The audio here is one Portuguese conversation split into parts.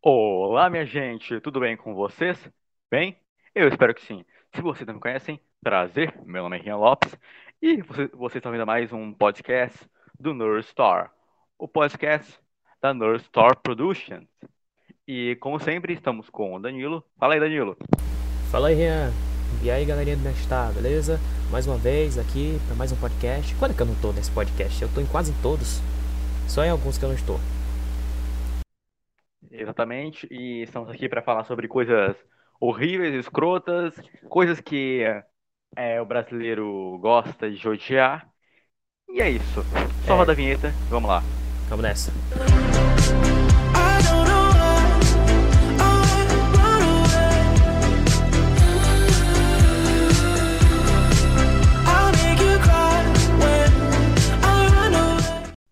Olá, minha gente, tudo bem com vocês? Bem? Eu espero que sim. Se vocês não me conhecem, prazer, meu nome é Rian Lopes e você, vocês estão vendo mais um podcast do Nerd Store, o podcast da Nerd Store Productions. E como sempre, estamos com o Danilo. Fala aí, Danilo. Fala aí, Rian. E aí, galerinha do Nestar, beleza? Mais uma vez aqui para mais um podcast. Quando é que eu não tô nesse podcast? Eu tô em quase todos. Só em alguns que eu não estou. Exatamente, e estamos aqui para falar sobre coisas horríveis, escrotas, coisas que é, o brasileiro gosta de odiar. E é isso. Só É. roda a vinheta, vamos lá. Vamos nessa.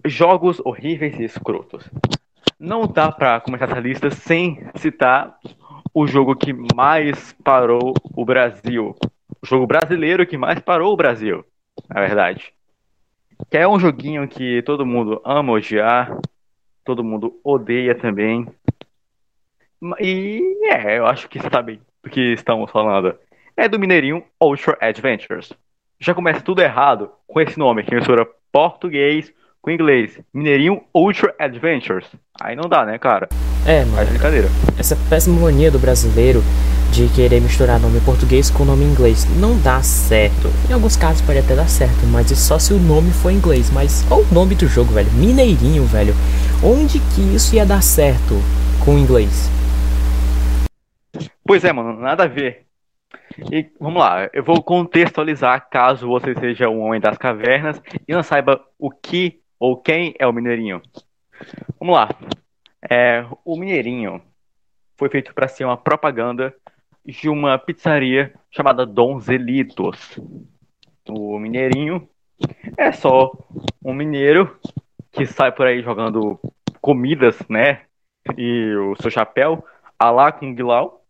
Jogos horríveis e escrotos. Não dá pra começar essa lista sem citar o jogo que mais parou o Brasil. O jogo brasileiro que mais parou o Brasil, na verdade. Que é um joguinho que todo mundo ama odiar, todo mundo odeia também. E é, eu acho que sabe do que estamos falando. É do Mineirinho Ultra Adventures. Já começa tudo errado com esse nome, que mistura português com inglês. Mineirinho Ultra Adventures. Aí não dá, né, cara? É, mano, Faz brincadeira. essa péssima mania do brasileiro de querer misturar nome português com nome inglês não dá certo. Em alguns casos pode até dar certo, mas isso só se o nome for inglês. Mas olha o nome do jogo, velho. Mineirinho, velho. Onde que isso ia dar certo com o inglês? Pois é, mano, nada a ver. E vamos lá, eu vou contextualizar caso você seja um homem das cavernas e não saiba o que ou quem é o Mineirinho. Vamos lá. É, o Mineirinho foi feito para ser uma propaganda de uma pizzaria chamada Donzelitos. O Mineirinho é só um mineiro que sai por aí jogando comidas, né? E o seu chapéu, a lá com Guilau,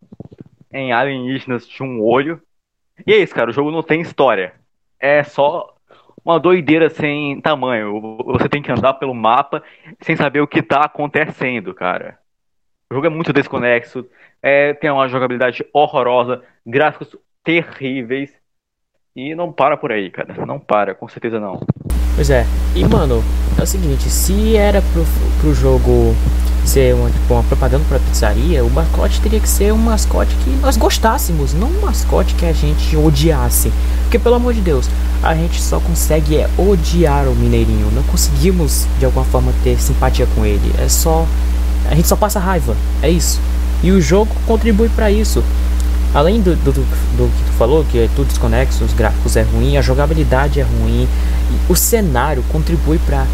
em alienígenas de um olho. E é isso, cara, o jogo não tem história. É só uma doideira sem tamanho. Você tem que andar pelo mapa sem saber o que tá acontecendo, cara. O jogo é muito desconexo, é, tem uma jogabilidade horrorosa, gráficos terríveis. E não para por aí, cara. Não para, com certeza não. Pois é. E, mano, é o seguinte, se era pro, pro jogo ser uma, tipo, uma propaganda pra pizzaria, o mascote teria que ser um mascote que nós gostássemos, não um mascote que a gente odiasse. Porque, pelo amor de Deus, a gente só consegue é, odiar o Mineirinho. Não conseguimos, de alguma forma, ter simpatia com ele. É só... A gente só passa raiva. É isso. E o jogo contribui pra isso. Além do, do, do, do que tu falou, que é tudo desconexo, os gráficos é ruim, a jogabilidade é ruim, o cenário contribui pra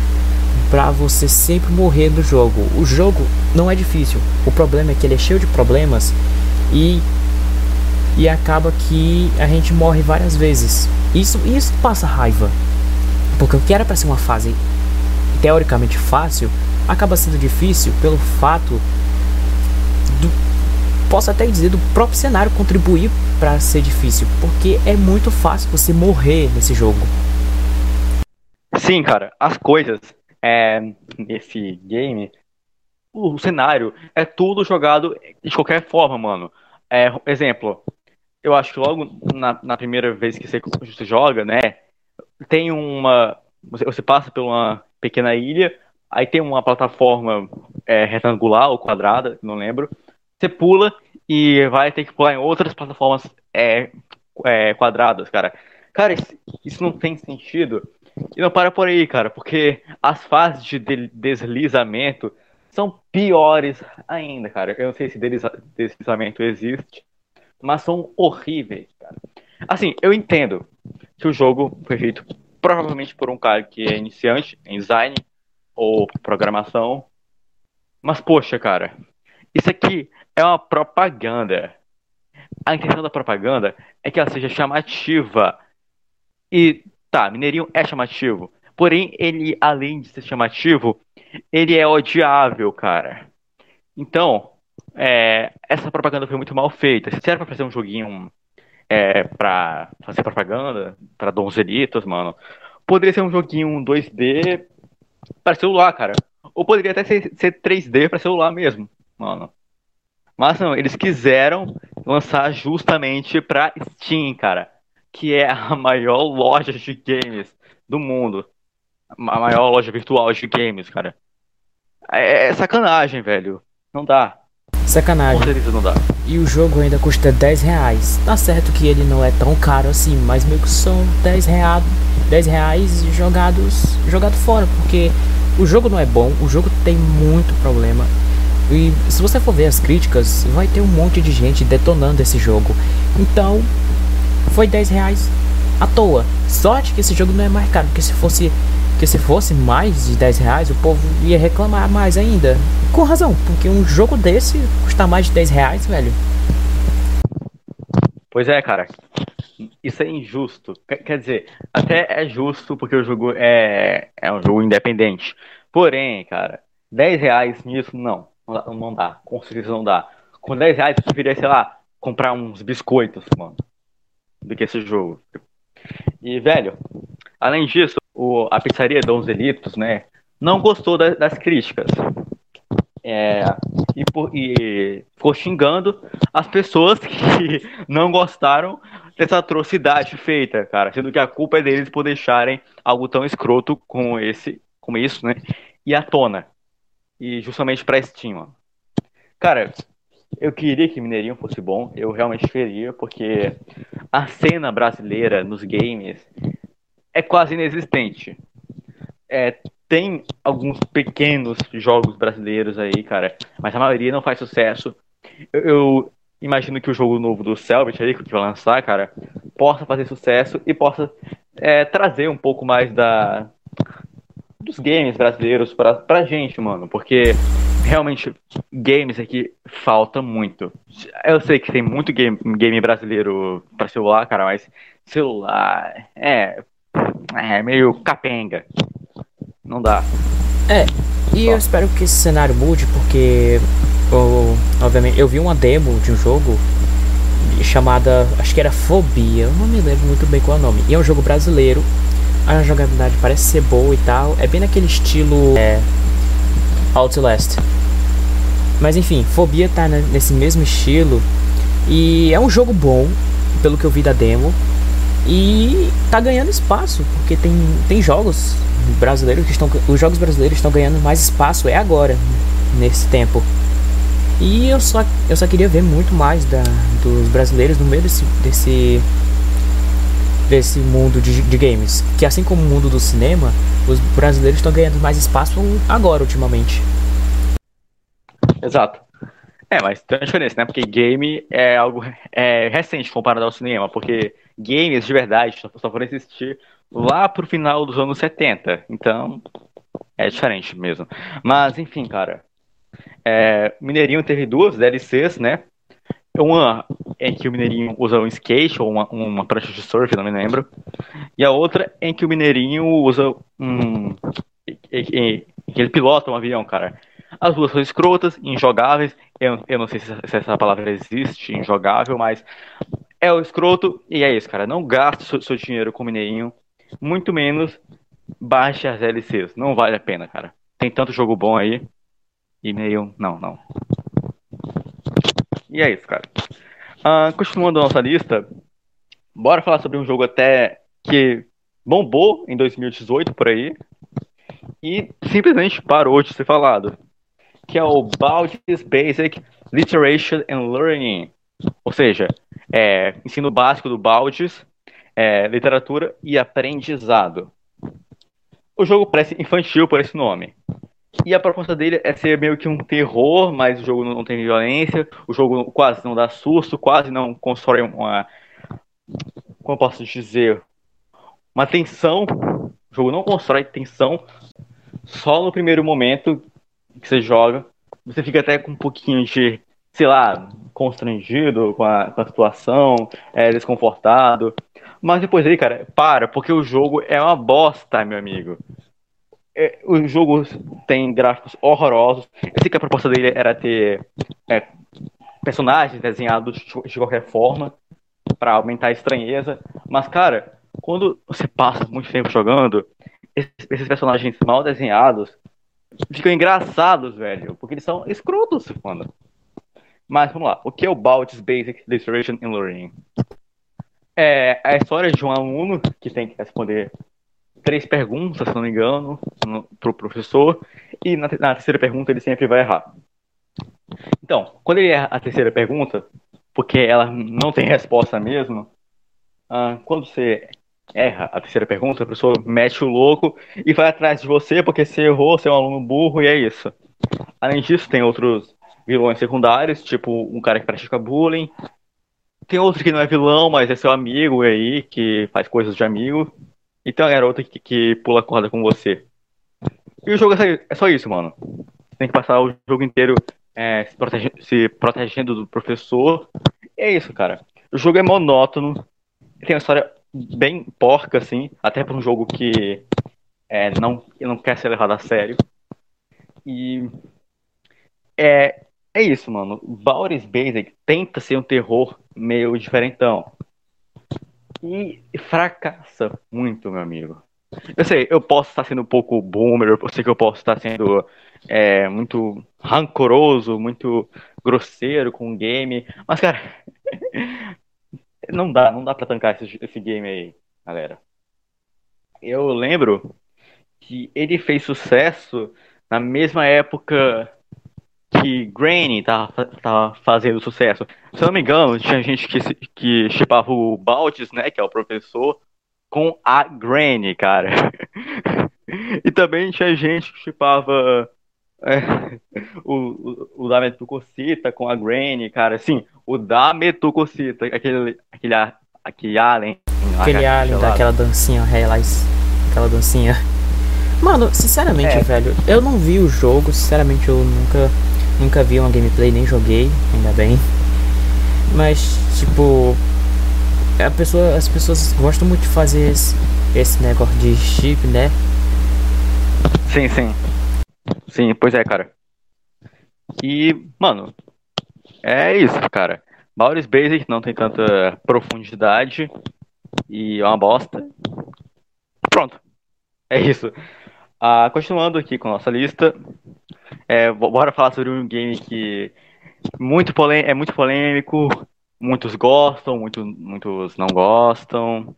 para você sempre morrer no jogo. O jogo não é difícil. O problema é que ele é cheio de problemas e e acaba que a gente morre várias vezes. Isso isso passa raiva. Porque o que era para ser uma fase teoricamente fácil acaba sendo difícil pelo fato do posso até dizer do próprio cenário contribuir para ser difícil, porque é muito fácil você morrer nesse jogo. Sim, cara, as coisas é, nesse game, o cenário é tudo jogado de qualquer forma, mano. É, exemplo, eu acho que logo na, na primeira vez que você, você joga, né, tem uma. Você, você passa por uma pequena ilha, aí tem uma plataforma é, retangular ou quadrada, não lembro. Você pula e vai ter que pular em outras plataformas é, é, quadradas, cara. Cara, isso, isso não tem sentido. E não para por aí, cara, porque as fases de de- deslizamento são piores ainda, cara. Eu não sei se desliza- deslizamento existe, mas são horríveis, cara. Assim, eu entendo que o jogo foi feito provavelmente por um cara que é iniciante em design ou programação, mas poxa, cara, isso aqui é uma propaganda. A intenção da propaganda é que ela seja chamativa. E tá, Mineirinho é chamativo. Porém, ele, além de ser chamativo, ele é odiável, cara. Então, é, essa propaganda foi muito mal feita. Se era pra fazer um joguinho é, pra fazer propaganda, pra donzelitos, mano, poderia ser um joguinho 2D para celular, cara. Ou poderia até ser, ser 3D para celular mesmo, mano. Mas não, eles quiseram lançar justamente pra Steam, cara. Que é a maior loja de games do mundo. A maior loja virtual de games, cara. É, é sacanagem, velho. Não dá. Sacanagem. Com certeza não dá. E o jogo ainda custa 10 reais. Tá certo que ele não é tão caro assim, mas meio que são 10 reais, 10 reais jogados jogado fora, porque o jogo não é bom, o jogo tem muito problema. E se você for ver as críticas, vai ter um monte de gente detonando esse jogo. Então, foi 10 reais à toa. Sorte que esse jogo não é mais caro, porque se fosse que se fosse mais de 10 reais, o povo ia reclamar mais ainda. Com razão, porque um jogo desse custa mais de 10 reais, velho. Pois é, cara. Isso é injusto. Quer dizer, até é justo porque o jogo é, é um jogo independente. Porém, cara, 10 reais nisso não. Não dá. Com certeza não dá. Com 10 reais eu preferia, sei lá, comprar uns biscoitos, mano. Do que esse jogo. E, velho, além disso, o, a pizzaria Dons Delitos, né, não gostou da, das críticas. É, e, por, e ficou xingando as pessoas que não gostaram dessa atrocidade feita, cara. Sendo que a culpa é deles por deixarem algo tão escroto como esse, como isso, né? E à tona. E justamente pra Steam, mano. Cara, eu queria que Mineirinho fosse bom, eu realmente queria, porque a cena brasileira nos games é quase inexistente. É, tem alguns pequenos jogos brasileiros aí, cara, mas a maioria não faz sucesso. Eu, eu imagino que o jogo novo do Selbit aí, que vai lançar, cara, possa fazer sucesso e possa é, trazer um pouco mais da dos games brasileiros pra, pra gente, mano, porque realmente games aqui falta muito. Eu sei que tem muito game, game brasileiro para celular, cara, mas celular é é meio capenga. Não dá. É, e Só. eu espero que esse cenário mude, porque eu, obviamente eu vi uma demo de um jogo chamada, acho que era Fobia, eu não me lembro muito bem qual é o nome. E é um jogo brasileiro. A jogabilidade parece ser boa e tal. É bem naquele estilo é, Outlast. Mas enfim, Fobia tá nesse mesmo estilo. E é um jogo bom, pelo que eu vi da demo. E tá ganhando espaço, porque tem, tem jogos brasileiros que estão. Os jogos brasileiros estão ganhando mais espaço, é agora, nesse tempo. E eu só, eu só queria ver muito mais da, dos brasileiros no meio desse, desse, desse mundo de, de games. Que assim como o mundo do cinema, os brasileiros estão ganhando mais espaço agora, ultimamente. Exato. É, mas tem uma diferença, né? Porque game é algo é, recente comparado ao cinema, porque games de verdade só foram existir lá pro final dos anos 70. Então, é diferente mesmo. Mas, enfim, cara. É, Mineirinho teve duas DLCs, né? Uma em que o Mineirinho usa um skate ou uma, uma prancha de surf, não me lembro. E a outra em que o Mineirinho usa um. que ele pilota um avião, cara. As duas são escrotas, injogáveis. Eu, eu não sei se, se essa palavra existe, injogável, mas é o escroto e é isso, cara. Não gaste seu, seu dinheiro com mineirinho, muito menos baixe as LCs. Não vale a pena, cara. Tem tanto jogo bom aí. E meio. Não, não. E é isso, cara. Uh, continuando a nossa lista, bora falar sobre um jogo até que bombou em 2018 por aí e simplesmente parou de ser falado que é o Baldur's Basic Literature and Learning, ou seja, é, ensino básico do Baldur's, é, literatura e aprendizado. O jogo parece infantil por esse nome. E a proposta dele é ser meio que um terror, mas o jogo não tem violência, o jogo quase não dá susto, quase não constrói uma. Como eu posso dizer? Uma tensão. O jogo não constrói tensão só no primeiro momento que você joga, você fica até com um pouquinho de, sei lá, constrangido com a, com a situação, é, desconfortado. Mas depois aí, cara, para, porque o jogo é uma bosta, meu amigo. É, o jogo tem gráficos horrorosos. Eu sei que a proposta dele era ter é, personagens desenhados de qualquer forma para aumentar a estranheza. Mas, cara, quando você passa muito tempo jogando, esses personagens mal desenhados ficam engraçados, velho. Porque eles são escrotos, mano. Mas vamos lá. O que é o Balt's Basic Illustration in Learning? É a história de um aluno que tem que responder três perguntas, se não me engano, para o professor. E na, na terceira pergunta ele sempre vai errar. Então, quando ele erra a terceira pergunta, porque ela não tem resposta mesmo, ah, quando você erra a terceira pergunta, a pessoa mete o louco e vai atrás de você porque você errou, você é um aluno burro e é isso. Além disso, tem outros vilões secundários, tipo um cara que pratica bullying. Tem outro que não é vilão, mas é seu amigo aí, que faz coisas de amigo. E tem uma garota que, que pula corda com você. E o jogo é só isso, mano. Você tem que passar o jogo inteiro é, se, protege, se protegendo do professor. E é isso, cara. O jogo é monótono. Tem uma história bem porca, assim, até para um jogo que é, não, não quer ser levado a sério. E é, é isso, mano. Baldur's Basic tenta ser um terror meio diferentão. E fracassa muito, meu amigo. Eu sei, eu posso estar sendo um pouco boomer, eu sei que eu posso estar sendo é, muito rancoroso, muito grosseiro com o game, mas, cara, não dá, não dá pra tancar esse, esse game aí, galera. Eu lembro que ele fez sucesso na mesma época que Granny tava, tava fazendo sucesso. Se eu não me engano, tinha gente que, que chipava o Baltis, né, que é o professor, com a Granny, cara. e também tinha gente que chipava é, o, o, o da Metucocita com a Granny, cara. Assim, o da Metucocita, aquele, aquele, aquele alien. Aquele alien daquela dancinha, Realize. Aquela dancinha. Mano, sinceramente, é. velho, eu não vi o jogo, sinceramente eu nunca, nunca vi uma gameplay, nem joguei, ainda bem. Mas, tipo, a pessoa, as pessoas gostam muito de fazer esse, esse negócio de chip, né? Sim, sim. Sim, pois é, cara. E, mano, é isso, cara. Baldur's Basic não tem tanta profundidade e é uma bosta. Pronto. É isso. Ah, continuando aqui com nossa lista, é, bora falar sobre um game que muito é muito polêmico, muitos gostam, muito, muitos não gostam.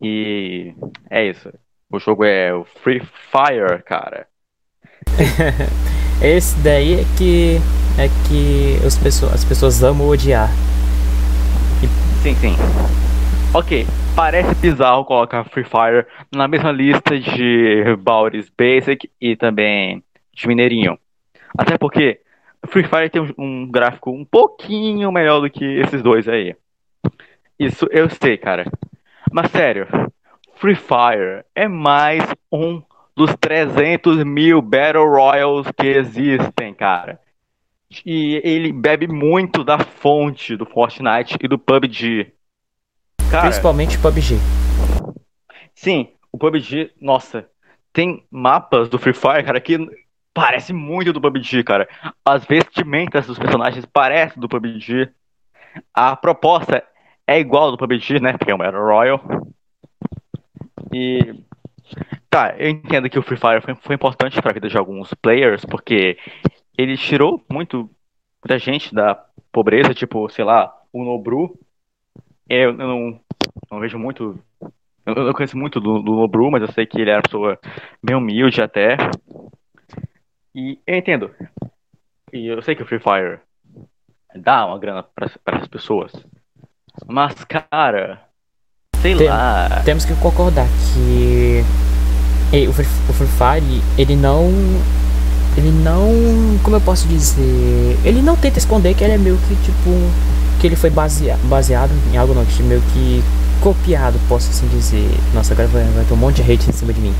E é isso. O jogo é o Free Fire, cara. Esse daí é que é que as pessoas, as pessoas amam odiar. E... Sim, sim. Ok, parece bizarro colocar Free Fire na mesma lista de Baldur's Basic e também de Mineirinho. Até porque Free Fire tem um, um gráfico um pouquinho melhor do que esses dois aí. Isso eu sei, cara. Mas sério, Free Fire é mais um dos 300 mil Battle Royals que existem, cara. E ele bebe muito da fonte do Fortnite e do PUBG. Cara, Principalmente PUBG. Sim, o PUBG, nossa, tem mapas do Free Fire, cara, que parece muito do PUBG, cara. As vestimentas dos personagens parecem do PUBG. A proposta é igual do PUBG, né? Porque é um Battle Royale. E Tá, eu entendo que o Free Fire foi, foi importante para vida de alguns players, porque ele tirou muito da gente da pobreza, tipo, sei lá, o Nobru. Eu, eu não, não, vejo muito. Eu não conheço muito do, do Nobru, mas eu sei que ele era uma pessoa bem humilde até. E eu entendo. E eu sei que o Free Fire dá uma grana para as pessoas. Mas, cara, sei Tem, lá. Temos que concordar que o Free, o Free Fire, ele não. Ele não. Como eu posso dizer? Ele não tenta esconder que ele é meio que tipo. Que ele foi baseado, baseado em algo não, que meio que copiado, posso assim dizer. Nossa, agora vai, vai ter um monte de hate em cima de mim.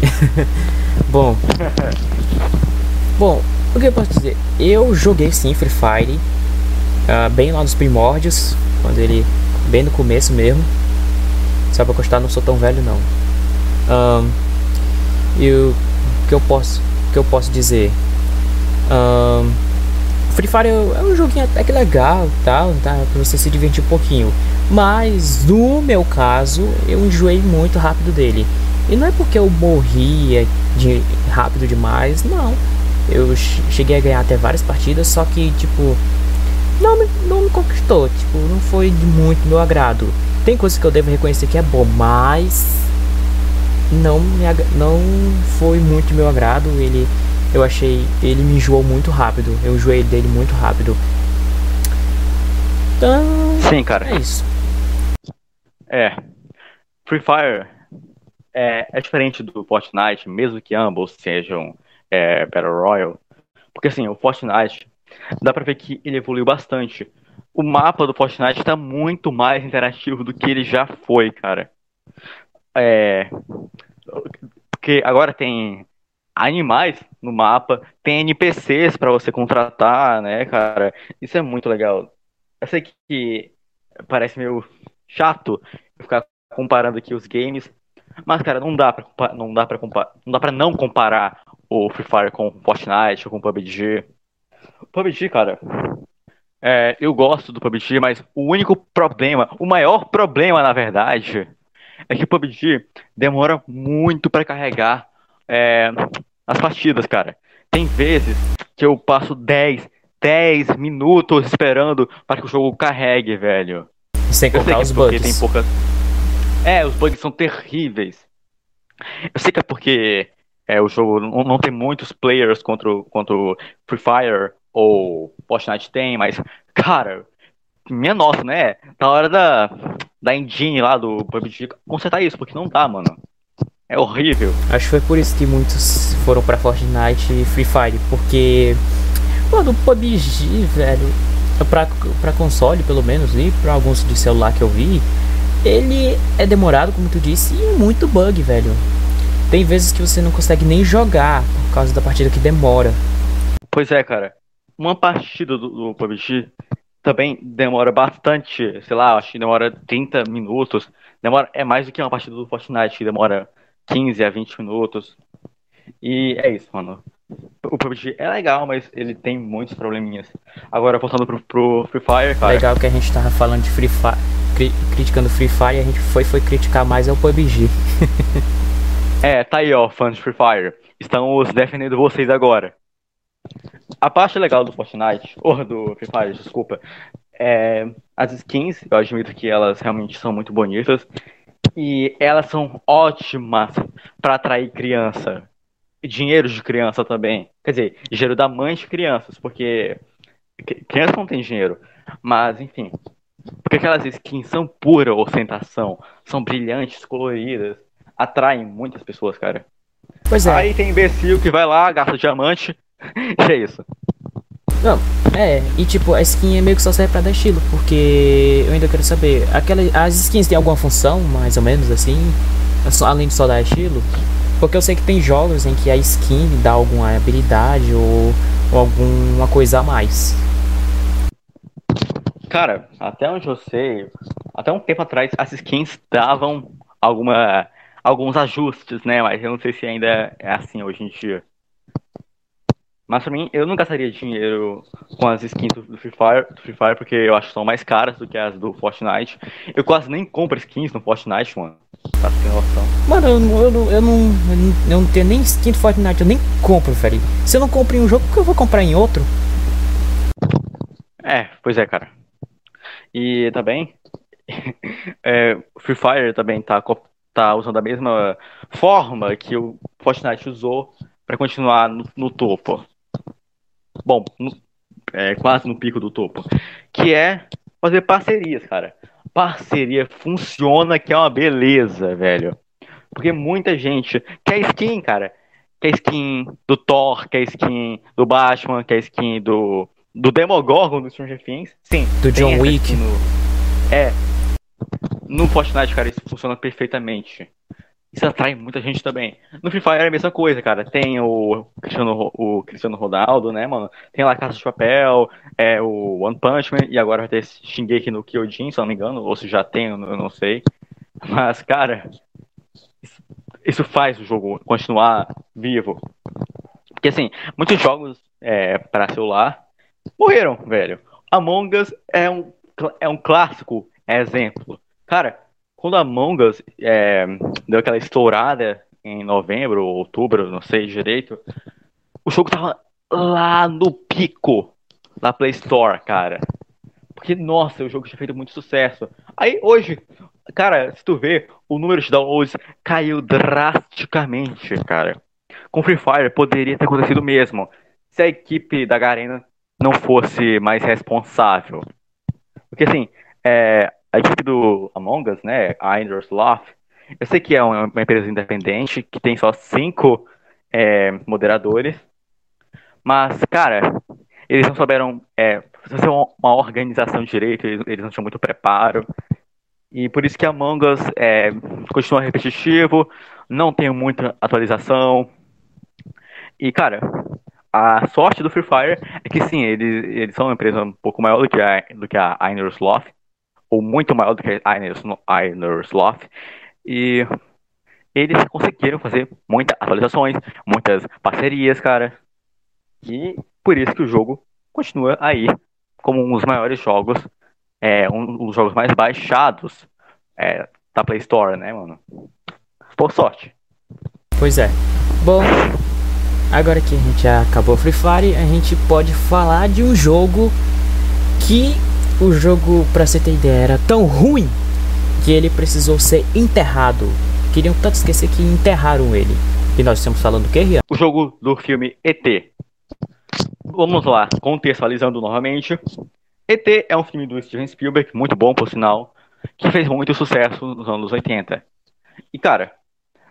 bom. bom, o que eu posso dizer? Eu joguei sim Free Fire. Uh, bem lá nos primórdios. Quando ele. Bem no começo mesmo. Só pra constar, não sou tão velho não. Um, e o que eu posso, que eu posso dizer? Um, Free Fire é um joguinho até que legal, tal, tá? Pra você se divertir um pouquinho. Mas no meu caso, eu enjoei muito rápido dele. E não é porque eu morria de rápido demais, não. Eu cheguei a ganhar até várias partidas, só que tipo não me, não me conquistou, tipo, não foi de muito meu agrado. Tem coisas que eu devo reconhecer que é bom, mas não me não foi muito meu agrado. Ele eu achei ele me enjoou muito rápido. Eu enjoei dele muito rápido. Então, sim, cara. É isso. É. Free Fire é, é diferente do Fortnite, mesmo que ambos sejam é, Battle Royale. Porque assim, o Fortnite dá pra ver que ele evoluiu bastante. O mapa do Fortnite está muito mais interativo do que ele já foi, cara. É. Porque agora tem animais no mapa, tem NPCs para você contratar, né, cara? Isso é muito legal. Eu sei que parece meio chato ficar comparando aqui os games, mas cara, não dá para não dá para comparar, não dá para não comparar o Free Fire com o Fortnite ou com o PUBG. PUBG, cara, é, eu gosto do PUBG, mas o único problema, o maior problema, na verdade, é que o PUBG demora muito para carregar é, as partidas, cara. Tem vezes que eu passo 10, 10 minutos esperando para que o jogo carregue, velho. Sem contar os é bugs. Tem poucas... É, os bugs são terríveis. Eu sei que é porque é, o jogo não, não tem muitos players contra, contra o Free Fire ou Fortnite tem, mas, cara, minha nossa, né? Na hora da, da engine lá do PUBG consertar isso, porque não dá, mano. É horrível. Acho que foi por isso que muitos foram pra Fortnite e Free Fire, porque, mano, o PUBG, velho, pra, pra console pelo menos, e pra alguns de celular que eu vi, ele é demorado, como tu disse, e muito bug, velho. Tem vezes que você não consegue nem jogar por causa da partida que demora. Pois é, cara. Uma partida do, do PUBG também demora bastante, sei lá, acho que demora 30 minutos. Demora, é mais do que uma partida do Fortnite, que demora 15 a 20 minutos. E é isso, mano. O PUBG é legal, mas ele tem muitos probleminhas. Agora, voltando pro, pro Free Fire, cara. Legal que a gente tava falando de Free Fire, cri criticando Free Fire, a gente foi, foi criticar mais é o PUBG. É, tá aí, ó, fãs de Free Fire. Estamos defendendo vocês agora. A parte legal do Fortnite, ou do Free Fire, desculpa, é as skins, eu admito que elas realmente são muito bonitas. E elas são ótimas para atrair criança. Dinheiro de criança também. Quer dizer, dinheiro da mãe de crianças, porque criança não tem dinheiro. Mas, enfim. Porque aquelas skins são pura ostentação. São brilhantes, coloridas atraem muitas pessoas, cara. Pois é. Aí tem imbecil que vai lá, gasta diamante, e é isso. Não, é, e tipo, a skin é meio que só serve pra dar estilo, porque eu ainda quero saber, aquela, as skins têm alguma função, mais ou menos assim, além de só dar estilo? Porque eu sei que tem jogos em que a skin dá alguma habilidade ou, ou alguma coisa a mais. Cara, até onde eu sei, até um tempo atrás as skins davam alguma alguns ajustes, né? Mas eu não sei se ainda é assim hoje em dia. Mas pra mim, eu não gastaria dinheiro com as skins do Free Fire, do Free Fire porque eu acho que são mais caras do que as do Fortnite. Eu quase nem compro skins no Fortnite, mano. Tá sem noção. Mano, eu, eu, eu, não, eu, não, eu não tenho nem skin do Fortnite, eu nem compro, velho. Se eu não compro em um jogo, por que eu vou comprar em outro? É, pois é, cara. E também, é, Free Fire também tá tá usando a mesma forma que o Fortnite usou para continuar no, no, topo. Bom, no, é, quase no pico do topo. Que é fazer parcerias, cara. Parceria funciona que é uma beleza, velho. Porque muita gente quer skin, cara. Quer skin do Thor, quer skin do Batman, quer skin do, do Demogorgon do Stranger Things. Sim. Do John Wick. No... É, no Fortnite, cara, isso funciona perfeitamente. Isso atrai muita gente também. No Free Fire é a mesma coisa, cara. Tem o Cristiano, o Cristiano Ronaldo, né, mano? Tem lá a Casa de Papel, é o One Punch Man, e agora vai ter esse Shingeki no Kyojin, se não me engano, ou se já tem, eu não sei. Mas, cara, isso, isso faz o jogo continuar vivo. Porque, assim, muitos jogos é, para celular morreram, velho. Among Us é um, é um clássico exemplo. Cara, quando Among Us é, deu aquela estourada em novembro, outubro, não sei direito, o jogo tava lá no pico da Play Store, cara. Porque, nossa, o jogo tinha feito muito sucesso. Aí, hoje, cara, se tu vê, o número de downloads caiu drasticamente, cara. Com Free Fire poderia ter acontecido mesmo. Se a equipe da Garena não fosse mais responsável. Porque, assim, é, a equipe do Among Us, né, a Indoors Loft, eu sei que é uma, empresa independente, que tem só cinco é, moderadores, mas, cara, eles não souberam é, fazer uma organização direito, eles, eles, não tinham muito preparo, e por isso que Among Us é, continua repetitivo, não tem muita atualização, e, cara, a sorte do Free Fire é que sim, eles, eles são uma empresa um pouco maior do que a, do que a Inner Sloth, ou muito maior do que a Inner Sloth, e eles conseguiram fazer muitas atualizações, muitas parcerias, cara. E por isso que o jogo continua aí como um dos maiores jogos, é, um dos jogos mais baixados é, da Play Store, né, mano? Por sorte. Pois é. Bom, Agora que a gente já acabou Free Fire, a gente pode falar de um jogo que o jogo, pra você ter ideia, era tão ruim que ele precisou ser enterrado. Queriam tanto esquecer que enterraram ele. E nós estamos falando do que, Rian? O jogo do filme ET. Vamos lá, contextualizando novamente. ET é um filme do Steven Spielberg, muito bom por sinal, que fez muito sucesso nos anos 80. E cara,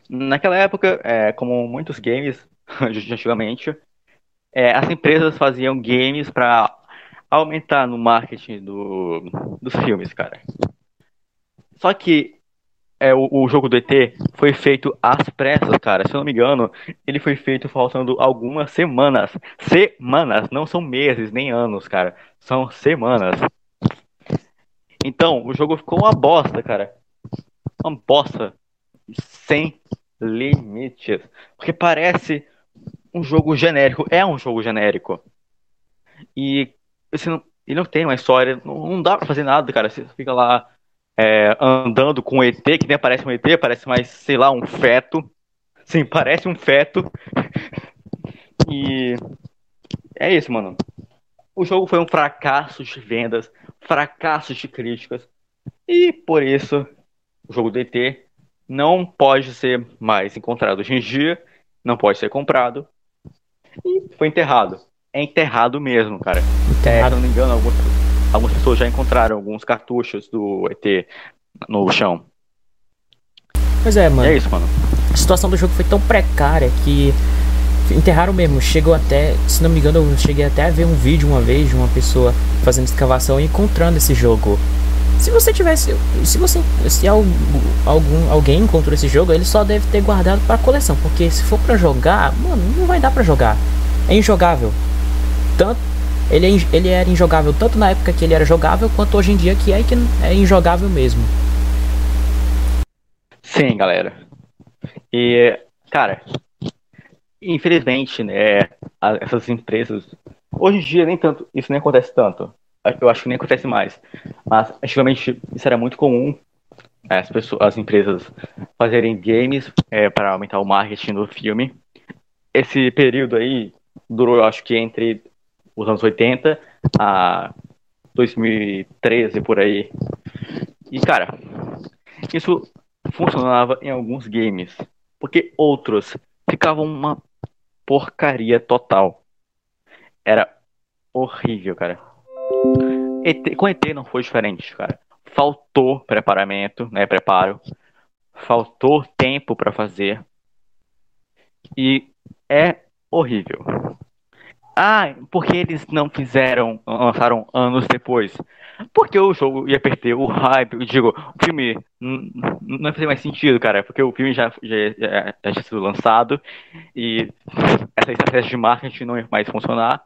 naquela época, é, como muitos games antigamente, é, as empresas faziam games para aumentar no marketing do, dos filmes, cara. Só que é, o, o, jogo do ET foi feito às pressas, cara. Se eu não me engano, ele foi feito faltando algumas semanas. Semanas, não são meses nem anos, cara. São semanas. Então, o jogo ficou uma bosta, cara. Uma bosta. Sem limites. Porque parece um jogo genérico. É um jogo genérico. E você não, ele não tem uma história. Não, não dá pra fazer nada, cara. Você fica lá é, andando com um ET, que nem parece um ET, parece mais, sei lá, um feto. Sim, parece um feto. e é isso, mano. O jogo foi um fracasso de vendas, fracasso de críticas. E por isso, o jogo do ET não pode ser mais encontrado hoje em dia, não pode ser comprado, e foi enterrado. É enterrado mesmo, cara. É, se não me engano, algumas, algumas pessoas já encontraram alguns cartuchos do ET no chão. Pois é, mano. É isso, mano. A situação do jogo foi tão precária que enterraram mesmo. Chegou até, se não me engano, eu cheguei até a ver um vídeo uma vez de uma pessoa fazendo escavação e encontrando esse jogo. Se você tivesse, se você, se algum, alguém encontrou esse jogo, ele só deve ter guardado para coleção, porque se for para jogar, mano, não vai dar para jogar. É injogável. Tanto ele, é, ele era injogável tanto na época que ele era jogável, quanto hoje em dia que é que é injogável mesmo. Sim, galera. E, cara, infelizmente, né, essas empresas, hoje em dia nem tanto, isso nem acontece tanto eu acho que nem acontece mais. Mas antigamente isso era muito comum. É, as, pessoas, as empresas fazerem games é, para aumentar o marketing do filme. Esse período aí durou, eu acho que entre os anos 80 a 2013 por aí. E cara, isso funcionava em alguns games, porque outros ficavam uma porcaria total. Era horrível, cara. ET, com ET não foi diferente, cara. Faltou preparamento, né? Preparo. Faltou tempo para fazer. E é horrível. Ah, porque eles não fizeram, lançaram anos depois? Porque o jogo ia perder o hype. Eu digo, o filme não ia fazer mais sentido, cara, porque o filme já, já, já tinha sido lançado e essa estratégia de marketing não ia mais funcionar.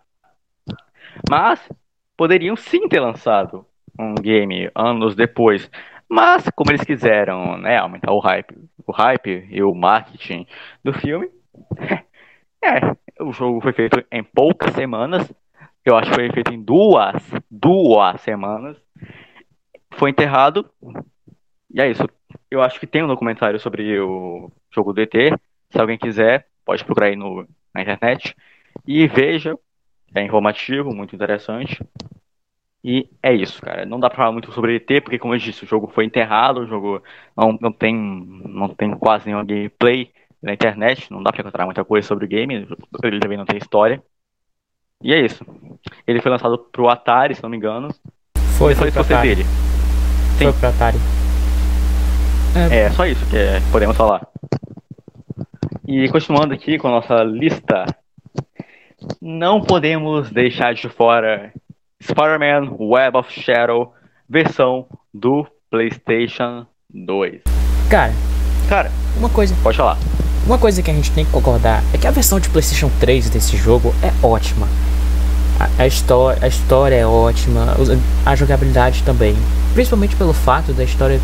Mas poderiam sim ter lançado um game anos depois. Mas, como eles quiseram, né, aumentar o hype, o hype e o marketing do filme, é, o jogo foi feito em poucas semanas. Eu acho que foi feito em duas, duas semanas. Foi enterrado E é isso. Eu acho que tem um documentário sobre o jogo do ET. Se alguém quiser, pode procurar aí no, na internet. E veja. É informativo, muito interessante. E é isso, cara. Não dá pra falar muito sobre ET, porque como eu disse, o jogo foi enterrado, o jogo não, não, tem, não tem quase nenhuma gameplay na internet, não dá pra encontrar muita coisa sobre o game, ele também não tem história. E é isso. Ele foi lançado pro Atari, se não me engano. Foi, foi pro você Atari. dele. Foi Sim. pro Atari. É só isso que é- podemos falar. E continuando aqui com a nossa lista, não podemos deixar de fora Spider-Man Web of Shadow, versão do PlayStation 2. Cara, Cara, uma coisa, pode falar. uma coisa que a gente tem que concordar é que a versão de PlayStation 3 desse jogo é ótima. A, a, história, a história é ótima, a jogabilidade também. Principalmente pelo fato da história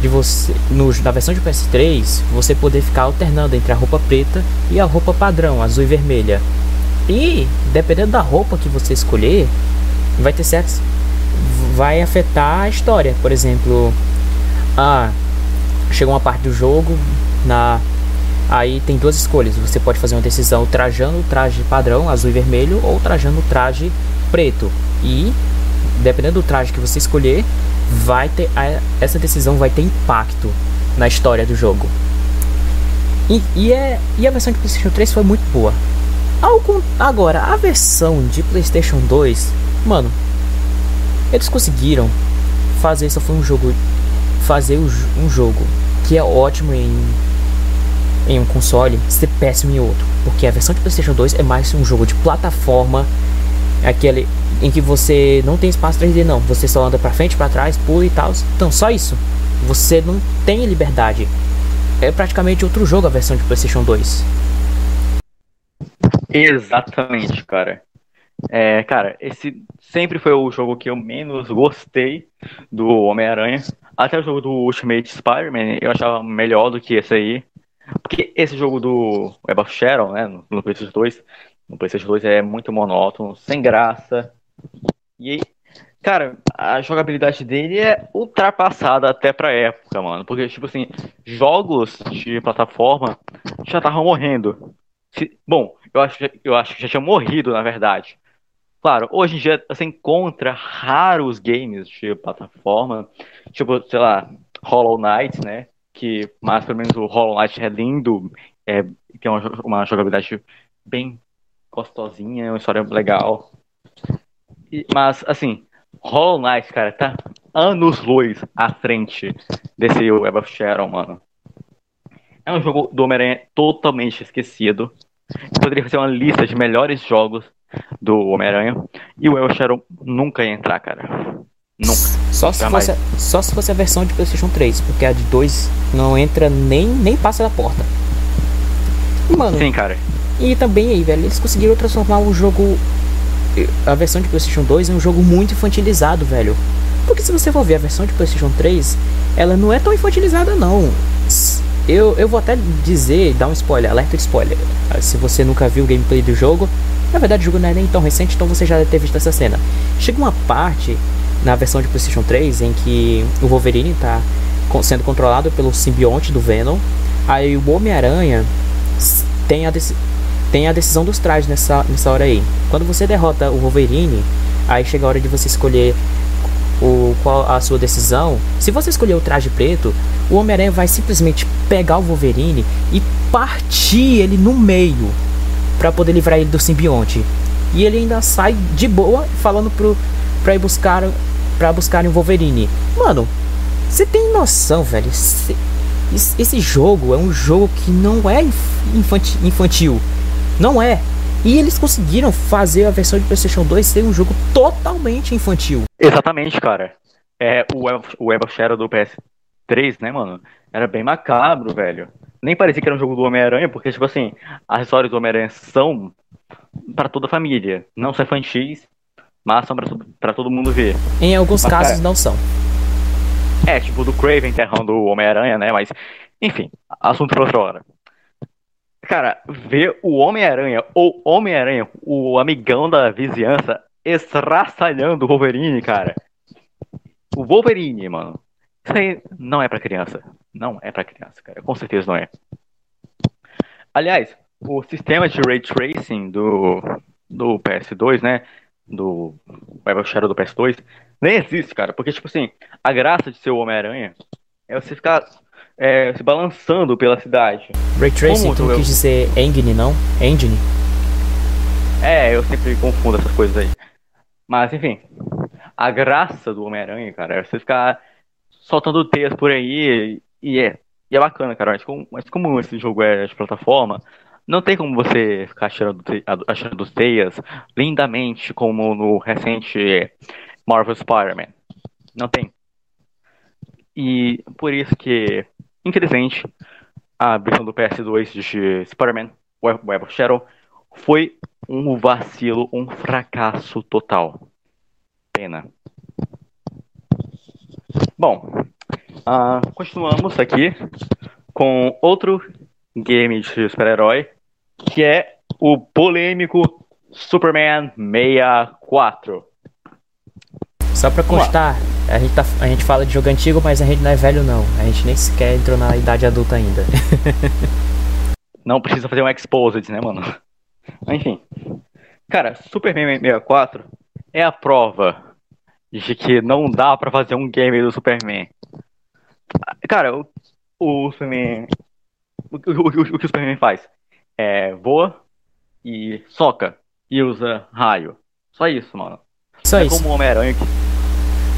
de você. No, na versão de PS3, você poder ficar alternando entre a roupa preta e a roupa padrão, azul e vermelha. E, dependendo da roupa que você escolher, vai ter certos. Vai afetar a história. Por exemplo, ah, chega uma parte do jogo na aí tem duas escolhas você pode fazer uma decisão trajando o traje padrão azul e vermelho ou trajando o traje preto e dependendo do traje que você escolher vai ter essa decisão vai ter impacto na história do jogo e, e é e a versão de PlayStation 3 foi muito boa Ao agora a versão de PlayStation 2 mano eles conseguiram fazer só foi um jogo fazer um jogo que é ótimo em, em um console ser péssimo em outro. Porque a versão de PlayStation 2 é mais um jogo de plataforma, aquele em que você não tem espaço 3D não, você só anda pra frente, pra trás, pula e tal. Então, só isso. Você não tem liberdade. É praticamente outro jogo a versão de PlayStation 2. Exatamente, cara. É, cara, esse sempre foi o jogo que eu menos gostei do Homem-Aranha. Até o jogo do Ultimate Spider-Man eu achava melhor do que esse aí. Porque esse jogo do Web of Shadow, né, no no PlayStation 2, no PlayStation 2 é muito monótono, sem graça. E, cara, a jogabilidade dele é ultrapassada até pra época, mano. Porque, tipo assim, jogos de plataforma já estavam morrendo. Se- bom, eu acho, eu acho que já tinha morrido, na verdade. Claro, hoje em dia você encontra raros games de plataforma, tipo, sei lá, Hollow Knight, né? Que, mas pelo menos o Hollow Knight é lindo, é, tem uma, jo- uma jogabilidade bem gostosinha, uma história legal. E- mas, assim, Hollow Knight, cara, tá anos-luz à frente desse Web of Shadow, mano. É um jogo do Homem-Aranha totalmente esquecido. Poderia fazer uma lista de melhores jogos do Homem-Aranha. E o of Shadow nunca ia entrar, cara. Nunca. Só se, Jamais. fosse, a- só se fosse a versão de PlayStation 3, porque a de 2 não entra nem, nem passa da porta. Mano, Sim, cara. E também aí, velho, eles conseguiram transformar o jogo. A versão de PlayStation 2 em um jogo muito infantilizado, velho. Porque se você for ver a versão de PlayStation 3, ela não é tão infantilizada, não. Eu, eu vou até dizer, dar um spoiler, alerta de spoiler. Se você nunca viu o gameplay do jogo, na verdade o jogo não é nem tão recente, então você já deve ter visto essa cena. Chega uma parte na versão de PlayStation 3 em que o Wolverine tá con- sendo controlado pelo simbionte do Venom. Aí o Homem-Aranha tem a, tem a decisão dos trajes nessa, nessa hora aí. Quando você derrota o Wolverine, aí chega a hora de você escolher o, qual a sua decisão. Se você escolher o traje preto, o Homem-Aranha vai simplesmente pegar o Wolverine e partir ele no meio para poder livrar ele do simbionte. E ele ainda sai de boa falando pro pra ir buscar para buscarem o Wolverine. Mano, você tem noção, velho? Cê- esse, jogo é um jogo que não é inf- infanti- infantil. Não é. E eles conseguiram fazer a versão de PlayStation 2 ser um jogo totalmente infantil. Exatamente, cara. É, o Web of Shadow do PS3, né, mano? Era bem macabro, velho. Nem parecia que era um jogo do Homem-Aranha, porque, tipo assim, as histórias do Homem-Aranha são pra toda a família. Não são infantis, mas são pra, pra todo mundo ver. Em alguns Mas, casos cara, não são. É, tipo do Craven enterrando o Homem-Aranha, né? Mas, enfim, assunto pra outra hora. Cara, ver o Homem-Aranha, ou Homem-Aranha, o amigão da vizinhança, estraçalhando o Wolverine, cara. O Wolverine, mano, Isso aí não é pra criança. Não é pra criança, cara. Com certeza não é. Aliás, o sistema de ray tracing do, do PS2, né? Do Web Shadow do PS2, nem existe, cara. Porque, tipo assim, a graça de ser o Homem-Aranha é você ficar é, se balançando pela cidade. Ray Tracing, tu eu... quis dizer engine, não? Engine? É, eu sempre confundo essas coisas aí. Mas, enfim, a graça do Homem-Aranha, cara, é você ficar soltando teias por aí e é, e é bacana, cara. Mas como, mas como esse jogo é de plataforma, não tem como você ficar achando, achando teias lindamente como no recente Marvel Spider-Man. Não tem. E por isso que, infelizmente, a versão do PS2 de Spider-Man Web of Shadow foi um vacilo, um fracasso total. Pena. Bom, uh, continuamos aqui com outro game de super-herói, que é o polêmico Superman 64. Só pra constar, a gente, tá, a gente fala de jogo antigo, mas a gente não é velho não. A gente nem sequer entrou na idade adulta ainda. não precisa fazer um exposed, né, mano? Enfim. Cara, Superman 64 é a prova de que não dá para fazer um game do Superman. Cara, o, o Superman. O, o, o, que o Superman faz? É, voa e soca e usa raio. Só isso, mano. Só não isso. É como o Homem-Aranha que,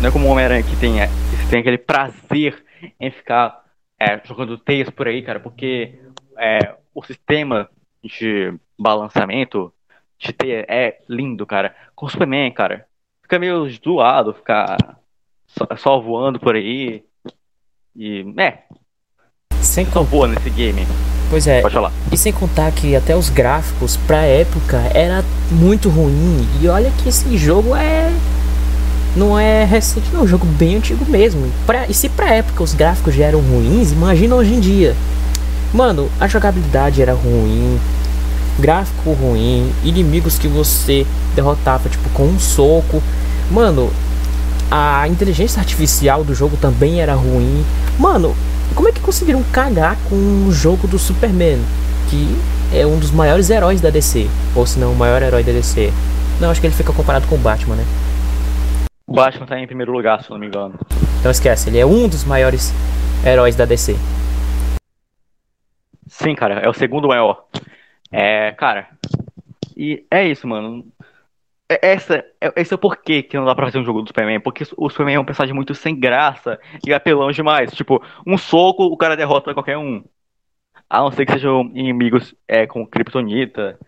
não é como o Homem-Aranha que tem, é, tem aquele prazer em ficar é, jogando teias por aí, cara, porque é, o sistema de balançamento de teia é lindo, cara. Com o Superman, cara, fica meio zoado ficar só, só voando por aí. E, é. Sem só voa nesse game. Pois é. Pode falar. E sem contar que até os gráficos pra época era muito ruim. E olha que esse jogo é. Não é recente, não. É um jogo bem antigo mesmo. Pra, e se pra época os gráficos já eram ruins, imagina hoje em dia. Mano, a jogabilidade era ruim. Gráfico ruim. Inimigos que você derrotava, tipo, com um soco. Mano, a inteligência artificial do jogo também era ruim. Mano, como é que conseguiram cagar com o jogo do Superman? Que é um dos maiores heróis da DC. Ou se não, o maior herói da DC. Não, acho que ele fica comparado com o Batman, né? O Batman tá em primeiro lugar, se não me engano. Então esquece, ele é um dos maiores heróis da DC. Sim, cara, é o segundo maior. É, cara. E é isso, mano. É, essa, é, esse é o porquê que não dá pra fazer um jogo do Superman. Porque o Superman é um personagem muito sem graça e apelão demais. Tipo, um soco, o cara derrota qualquer um. A não ser que sejam inimigos é, com Kryptonita.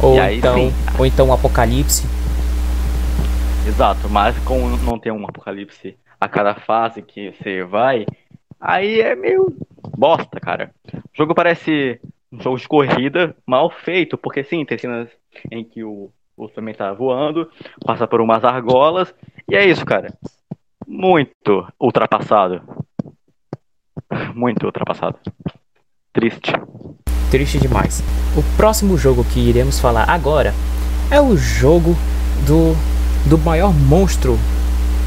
Ou, aí, então, sim. ou então um apocalipse. Exato, mas como não tem um apocalipse a cada fase que você vai, aí é meio bosta, cara. O jogo parece um jogo de corrida mal feito, porque sim, tem cenas em que o o também tá voando, passa por umas argolas, e é isso, cara. Muito ultrapassado. Muito ultrapassado. Triste. Triste demais. O próximo jogo que iremos falar agora é o jogo do, do maior monstro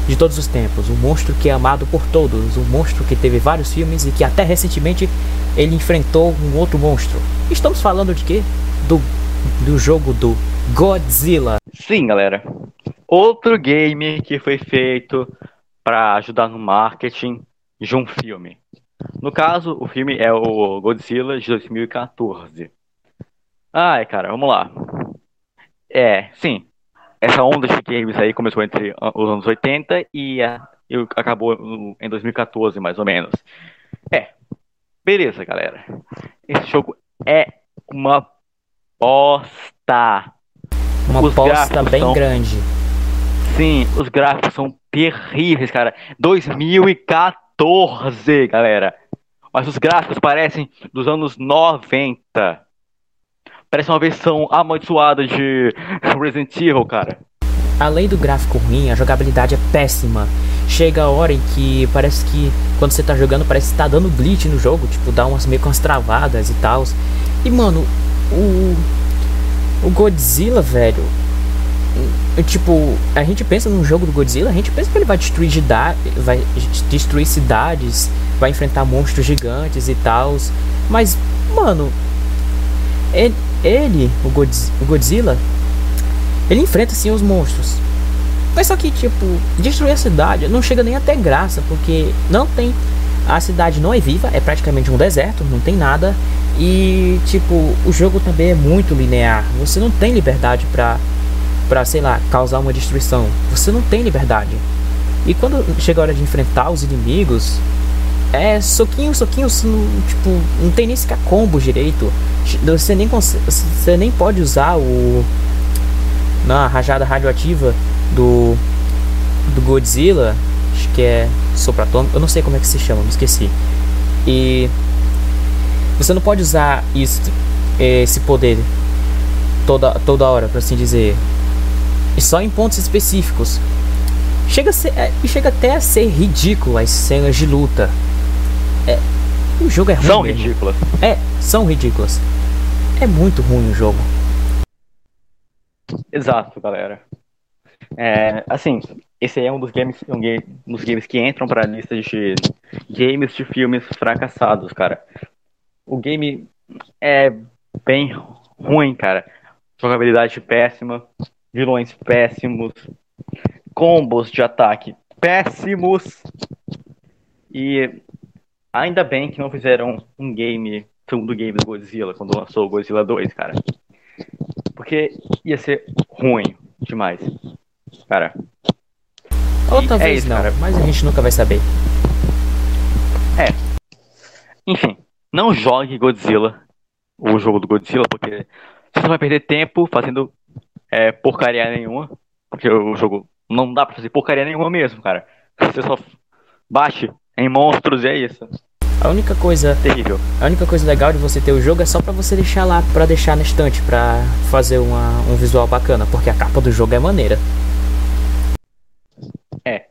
de todos os tempos. Um monstro que é amado por todos. Um monstro que teve vários filmes e que até recentemente ele enfrentou um outro monstro. Estamos falando de quê? Do, do jogo do Godzilla. Sim, galera. Outro game que foi feito para ajudar no marketing de um filme. No caso, o filme é o Godzilla de 2014. Ai, cara, vamos lá. É, sim. Essa onda de games aí começou entre os anos 80 e, e acabou em 2014, mais ou menos. É. Beleza, galera. Esse jogo é uma bosta. Uma os bosta bem são... grande. Sim, os gráficos são terríveis, cara. 2014, galera. Mas os gráficos parecem dos anos 90. Parece uma versão amaldiçoada de Resident Evil, cara. Além do gráfico ruim, a jogabilidade é péssima. Chega a hora em que parece que quando você tá jogando, parece que tá dando glitch no jogo, tipo, dá umas meio com umas travadas e tal. E mano, o o Godzilla, velho, tipo, a gente pensa num jogo do Godzilla, a gente pensa que ele vai destruir, vai destruir cidades, vai enfrentar monstros gigantes e tal. Mas, mano, ele, ele o, Godzilla, ele enfrenta sim os monstros. Mas só que, tipo, destruir a cidade não chega nem até graça, porque não tem. A cidade não é viva, é praticamente um deserto, não tem nada. E, tipo, o jogo também é muito linear. Você não tem liberdade pra, pra sei lá, causar uma destruição. Você não tem liberdade. E quando chega a hora de enfrentar os inimigos, é soquinho, soquinho, tipo, não tem nem sequer combo direito. Você nem, você nem pode usar o. Na rajada radioativa do. Do Godzilla. Acho que é Sopratômico. Eu não sei como é que se chama, me esqueci. E. Você não pode usar isso, esse poder toda, toda hora, por assim dizer. E só em pontos específicos. Chega a ser, é, chega até a ser ridículo as cenas de luta é, o jogo é ruim. São mesmo. ridículas. É, são ridículas. É muito ruim o jogo. Exato, galera. É, assim, esse é um dos games, um, game, dos games que entram para a lista de games de filmes fracassados, cara. O game é bem ruim, cara. Jogabilidade péssima, vilões péssimos, combos de ataque péssimos. E Ainda bem que não fizeram um game, segundo game do Godzilla, quando lançou o Godzilla 2, cara. Porque ia ser ruim demais. Cara. Outra vez é isso, não, cara. mas a gente nunca vai saber. É. Enfim, não jogue Godzilla, o jogo do Godzilla, porque você vai perder tempo fazendo é, porcaria nenhuma. Porque o jogo não dá pra fazer porcaria nenhuma mesmo, cara. Você só bate em monstros e é isso. A única coisa terrível. A única coisa legal de você ter o jogo é só para você deixar lá, para deixar na estante, para fazer uma, um visual bacana, porque a capa do jogo é maneira. É.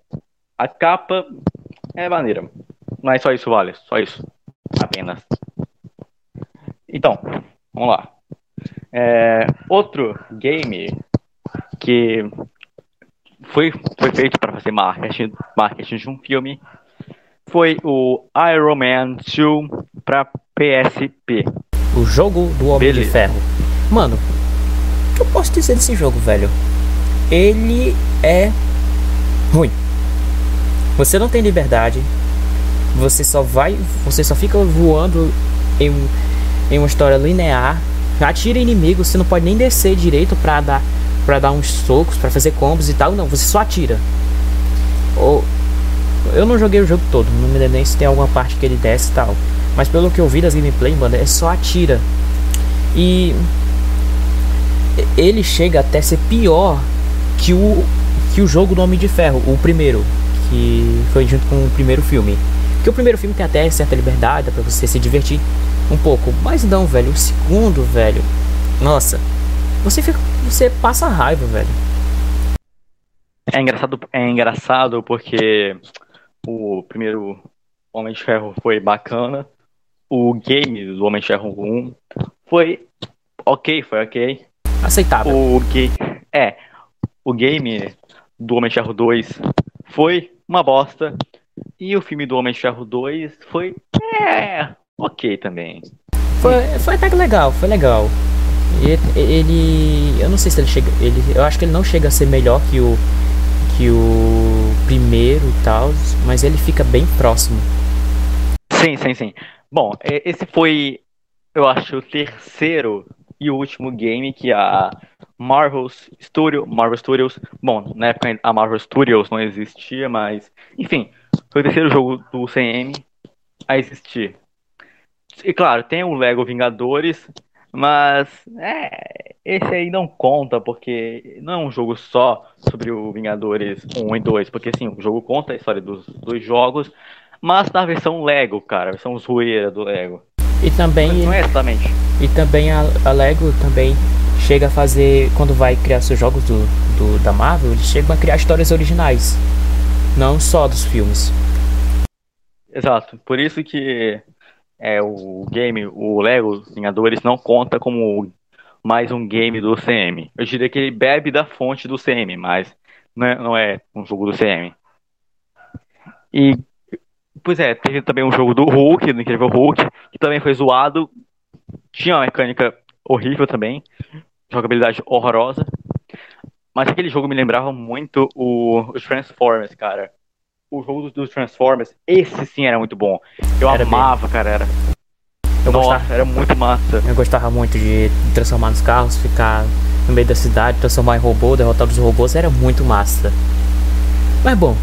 A capa é maneira. Não é só isso, vale. Só isso. Apenas. Então, vamos lá. É, outro game que foi, foi feito para fazer marketing, marketing de um filme foi o Iron Man 2 para PSP. O jogo do Homem Beleza. de Ferro. Mano, o que eu posso dizer desse jogo, velho? Ele é ruim. Você não tem liberdade. Você só vai. Você só fica voando em, em uma história linear. Atira inimigos, você não pode nem descer direito pra dar, pra dar uns socos, pra fazer combos e tal. Não, você só atira. Ou, eu não joguei o jogo todo, não me lembro nem se tem alguma parte que ele desce e tal. Mas pelo que eu vi das gameplay, mano, é só atira. E ele chega até ser pior que o que o jogo do Homem de Ferro, o primeiro, que foi junto com o primeiro filme. Que o primeiro filme tem até certa liberdade para você se divertir um pouco, mas não, velho, o segundo, velho. Nossa, você fica, você passa raiva, velho. É engraçado, é engraçado porque o primeiro Homem de Ferro foi bacana. O game do Homem de Ferro 1 foi ok, foi ok. Aceitável. O que é, o game do Homem de Ferro 2 foi uma bosta. E o filme do Homem de Ferro 2 foi é, ok também. Foi, foi até que legal, foi legal. Ele, ele, eu não sei se ele chega, ele, eu acho que ele não chega a ser melhor que o que o primeiro e tal, mas ele fica bem próximo. Sim, sim, sim. Bom, esse foi, eu acho, o terceiro e último game que a Marvel Studio, Marvel Studios, bom, na época a Marvel Studios não existia, mas, enfim, foi o terceiro jogo do CM a existir. E claro, tem o Lego Vingadores, mas é, esse aí não conta, porque não é um jogo só sobre o Vingadores 1 e 2, porque sim, o jogo conta a história dos dois jogos, mas na versão Lego, cara, a versão zoeira do Lego. E também. Mas não é exatamente. E também a, a, Lego também chega a fazer. Quando vai criar seus jogos do, do, da Marvel, eles chegam a criar histórias originais. Não só dos filmes. Exato. Por isso que é, o game, o Lego Vingadores não conta como mais um game do CM. Eu diria que ele bebe da fonte do CM, mas não é, não é um jogo do CM. E, pois é, teve também um jogo do Hulk, do Incrível Hulk, que também foi zoado. Tinha uma mecânica horrível também, jogabilidade horrorosa. Mas aquele jogo me lembrava muito o, os Transformers, cara. O jogo dos Transformers, esse sim era muito bom. Eu Era amava, cara, era. Eu Nossa, gostava, era muito massa. eu gostava muito de transformar nos carros, ficar no meio da cidade, transformar em robô, derrotar os robôs, era muito massa. Mas bom,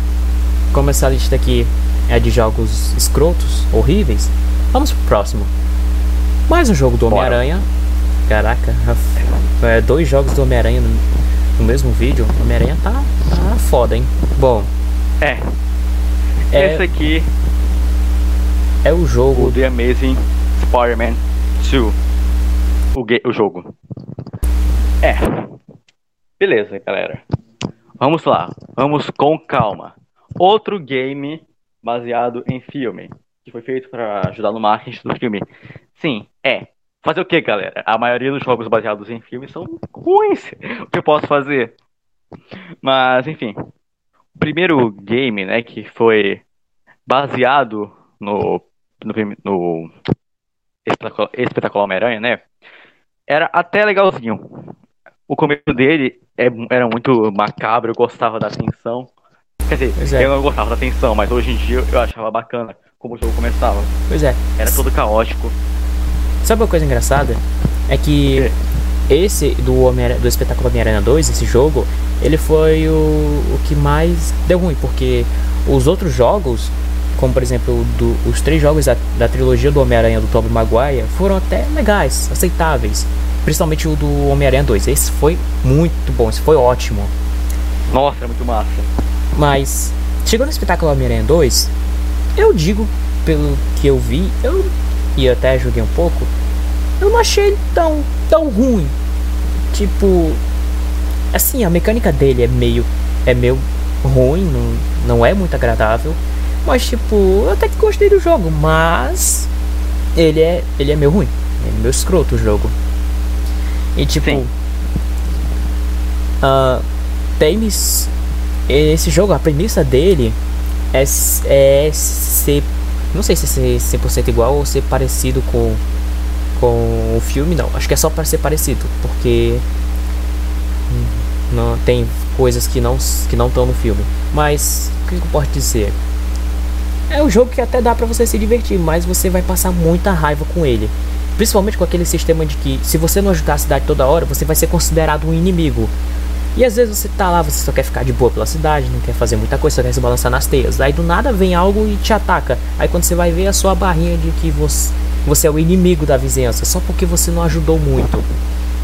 como essa lista aqui é de jogos escrotos, horríveis, vamos pro próximo. Mais um jogo do. Homem-Aranha. Caraca, é, dois jogos do Homem-Aranha no, no mesmo vídeo. O Homem-Aranha tá, tá foda, hein? Bom, É, é, esse aqui, é o jogo o The Amazing Spider-Man 2. O, o jogo. É. Beleza, galera. Vamos lá. Vamos com calma. Outro game baseado em filme. Que foi feito para ajudar no marketing do filme. Sim, é. Fazer o que, galera? A maioria dos jogos baseados em filmes são ruins. O que eu posso fazer? Mas, enfim. O primeiro game, né, que foi baseado no, no, filme- no Espetacular, Espetacular Homem-Aranha, né? Era até legalzinho. O começo dele é- era muito macabro, eu gostava da tensão. Quer dizer, Pois é. eu não gostava da tensão, mas hoje em dia eu achava bacana como o jogo começava. Pois é. Era todo caótico. Sabe uma coisa engraçada? É que esse do, Homem do espetáculo Homem-Aranha 2, esse jogo, ele foi o, o que mais deu ruim, porque os outros jogos, como por exemplo do- os três jogos da, da trilogia do Homem-Aranha do Tobey Maguire, foram até legais, aceitáveis. Principalmente o do Homem-Aranha 2. Esse foi muito bom, esse foi ótimo. Nossa, era muito massa. Mas, chegou no espetáculo Homem-Aranha 2, eu digo, pelo que eu vi, eu e até joguei um pouco, eu não achei ele tão, tão ruim. Tipo, assim, a mecânica dele é meio, é meio ruim, não, não é muito agradável. Mas, tipo, eu até que gostei do jogo, mas ele é, ele é meio ruim. É meio escroto o jogo. E, tipo, Sim. ah, tem esse jogo, a premissa dele é, é ser. Não sei se é ser 100% igual ou ser parecido com, com o filme, não. Acho que é só para ser parecido, porque não tem coisas que não que não estão no filme. Mas o que eu posso dizer? É um jogo que até dá pra você se divertir, mas você vai passar muita raiva com ele. Principalmente com aquele sistema de que se você não ajudar a cidade toda hora, você vai ser considerado um inimigo. E às vezes você tá lá, você só quer ficar de boa pela cidade, não quer fazer muita coisa, só quer se balançar nas teias. Aí do nada vem algo e te ataca. Aí quando você vai ver a sua barrinha de que você, você é o inimigo da vizinhança, só porque você não ajudou muito.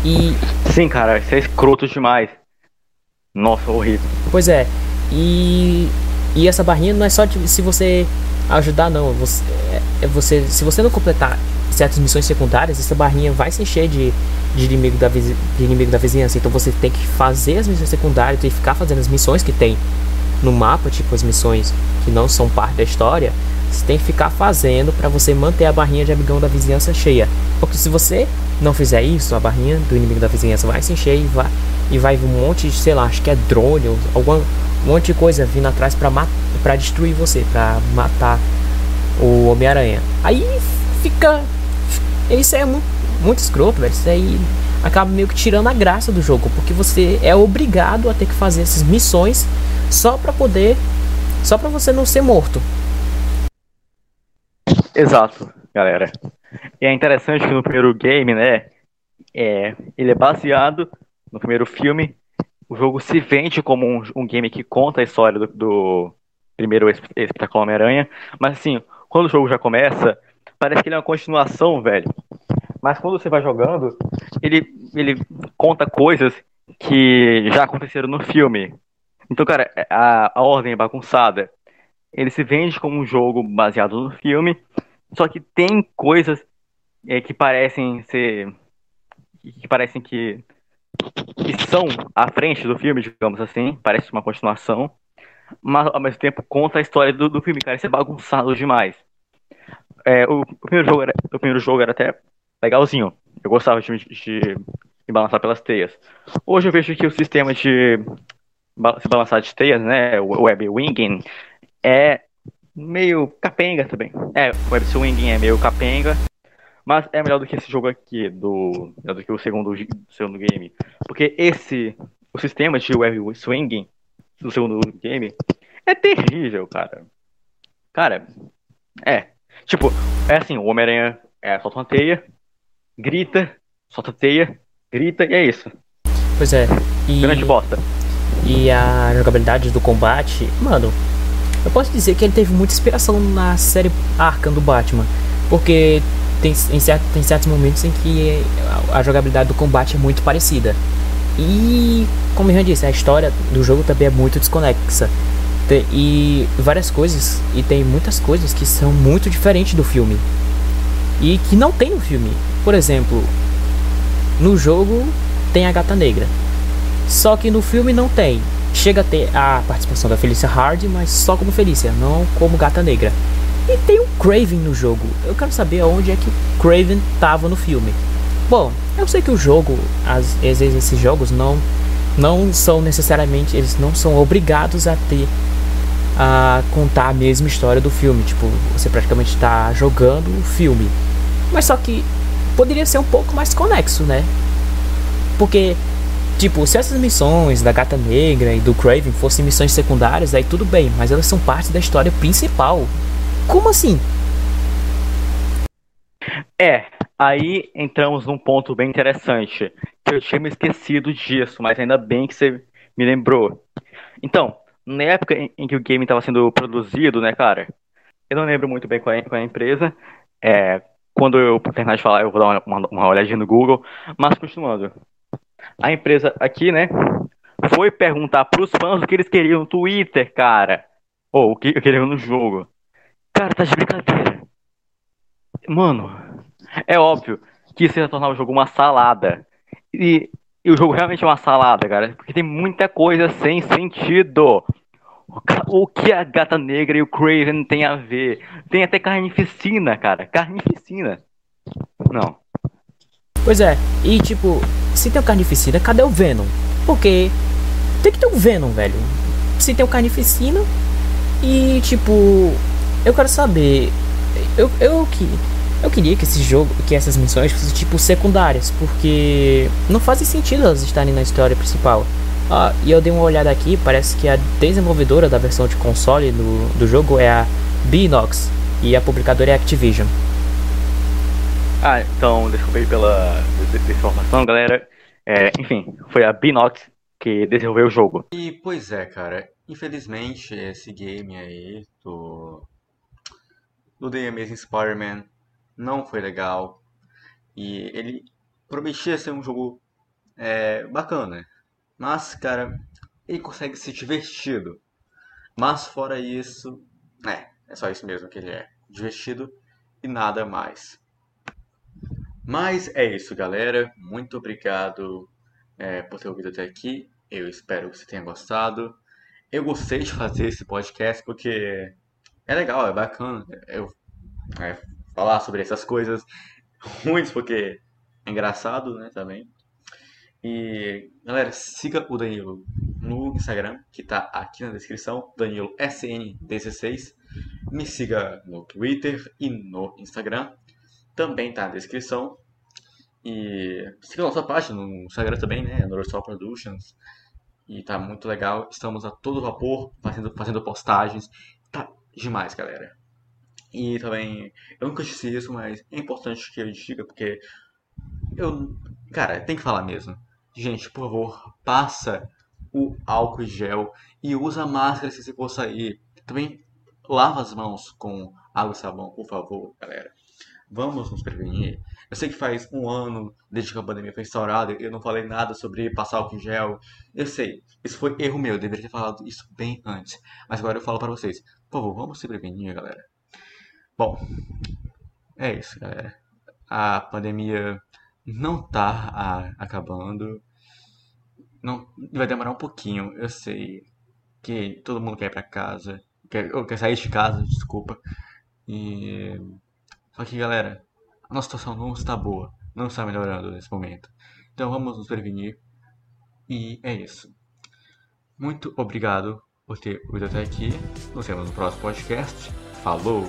E Sim, cara, isso é escroto demais. Nossa, horrível. Pois é. E e essa barrinha não é só de, se você ajudar não, você, é- é você se você não completar certas missões secundárias, essa barrinha vai se encher de, de inimigo da de inimigo da vizinhança. Então você tem que fazer as missões secundárias e ficar fazendo as missões que tem no mapa, tipo as missões que não são parte da história. Você tem que ficar fazendo para você manter a barrinha de amigão da vizinhança cheia. Porque se você não fizer isso, a barrinha do inimigo da vizinhança vai se encher e vai, e vai um monte de, sei lá, acho que é drone ou algum um monte de coisa vindo atrás pra, pra destruir você, pra matar o Homem-Aranha. Aí fica. Isso é muito, muito escroto, velho. Isso aí acaba meio que tirando a graça do jogo, porque você é obrigado a ter que fazer essas missões só pra poder. Só pra você não ser morto. Exato, galera. E é interessante que no primeiro game, né, é, ele é baseado no primeiro filme. O jogo se vende como um, um game que conta a história do, do primeiro es- Espetacular Homem-Aranha. Mas assim, quando o jogo já começa, parece que ele é uma continuação, velho. Mas quando você vai jogando, ele, ele conta coisas que já aconteceram no filme. Então, cara, a, a ordem é bagunçada. Ele se vende como um jogo baseado no filme, só que tem coisas é, que parecem ser. que parecem que. que são à frente do filme, digamos assim. Parece uma continuação. Mas ao mesmo tempo conta a história do, do filme, cara. Isso é bagunçado demais. É, o, o primeiro jogo era, o primeiro jogo era até legalzinho. Eu gostava de, de e balançar pelas teias. Hoje eu vejo que o sistema de se balançar de teias, né, o web winging, é meio capenga também. É, o web swinging é meio capenga, mas é melhor do que esse jogo aqui, do, do que o segundo, segundo game. Porque esse, o sistema de web swinging do segundo game é terrível, cara. Cara, é. Tipo, é assim, o Homem-Aranha é, solta uma teia, grita, solta teia, grita e é isso. Pois é. E... Grande bosta. E a jogabilidade do combate, mano, eu posso dizer que ele teve muita inspiração na série Arkham do Batman. Porque tem, em certo, tem certos momentos em que a, a jogabilidade do combate é muito parecida. E, como eu já disse, a história do jogo também é muito desconexa. Tem, e várias coisas, e tem muitas coisas que são muito diferentes do filme. E que não tem no filme. Por exemplo, no jogo tem a gata negra. Só que no filme não tem. Chega a ter a participação da Felicia Hardy, mas só como Felicia, não como gata negra. E tem um Craven no jogo. Eu quero saber aonde é que o Craven tava no filme. Bom, eu sei que o jogo, às vezes esses jogos não não são necessariamente, eles não são obrigados a ter a contar a mesma história do filme, tipo, você praticamente está jogando o filme. Mas só que poderia ser um pouco mais conexo, né? Porque Tipo, se essas missões da Gata Negra e do Craven fossem missões secundárias, aí tudo bem, mas elas são parte da história principal. Como assim? É, aí entramos num ponto bem interessante, que eu tinha me esquecido disso, mas ainda bem que você me lembrou. Então, na época em que o game estava sendo produzido, né, cara, eu não lembro muito bem qual é, qual é a empresa, é, quando eu terminar de falar eu vou dar uma, uma olhadinha no Google, mas continuando. A empresa aqui, né, foi perguntar pros fãs o que eles queriam no Twitter, cara. Ou o que eu queria no jogo. Cara, tá de brincadeira. Mano, é óbvio que isso ia tornar o jogo uma salada. E, e o jogo realmente é uma salada, cara. Porque tem muita coisa sem sentido. O que a gata negra e o Craven tem a ver? Tem até carnificina, cara. Carnificina. Não. Pois é, e tipo, se tem o carnificina, cadê o Venom? Porque tem que ter o Venom, velho. Se tem o carnificina e tipo, eu quero saber. Eu, eu, que, eu queria que esse jogo, que essas missões fossem tipo secundárias, porque não faz sentido elas estarem na história principal. Ah, e eu dei uma olhada aqui, parece que a desenvolvedora da versão de console do, do jogo é a Binox e a publicadora é a Activision. Ah, então, desculpa aí pela informação, galera. É, enfim, foi a Binox que desenvolveu o jogo. E, pois é, cara, infelizmente esse game aí do do The Amazing Spider-Man não foi legal. E ele prometia ser um jogo é, bacana. Mas, cara, ele consegue ser divertido. Mas fora isso, é, é só isso mesmo que ele é. Divertido e nada mais. Mas é isso, galera. Muito obrigado é, por ter ouvido até aqui. Eu espero que você tenha gostado. Eu gostei de fazer esse podcast porque é legal, é bacana eu é, falar sobre essas coisas ruins, porque é engraçado, né, também. E, galera, siga o Danilo no Instagram, que tá aqui na descrição, Danilo SN16. Me siga no Twitter e no Instagram, também tá na descrição. E siga a nossa página no Instagram também, né, Norosol Productions. E tá muito legal, estamos a todo vapor fazendo, fazendo postagens demais, galera. E também, eu nunca disse isso, mas é importante que eu diga, porque eu, cara, tem que falar mesmo. Gente, por favor, passa o álcool gel e usa máscara se você for sair. Também lava as mãos com água e sabão, por favor, galera. Vamos nos prevenir. Eu sei que faz um ano desde que a pandemia foi instaurada, eu não falei nada sobre passar álcool gel. Eu sei, isso foi erro meu, eu deveria ter falado isso bem antes. Mas agora eu falo para vocês. Por favor, vamos se prevenir, galera. Bom, é isso, galera. A pandemia não tá a, acabando. Não vai demorar um pouquinho, eu sei que todo mundo quer ir para casa, quer, ou quer sair de casa, desculpa. E só que, galera, a nossa situação não está boa, não está melhorando nesse momento. Então vamos nos prevenir. E é isso. Muito obrigado por ter ouvido até aqui. Nos vemos no próximo podcast. Falou!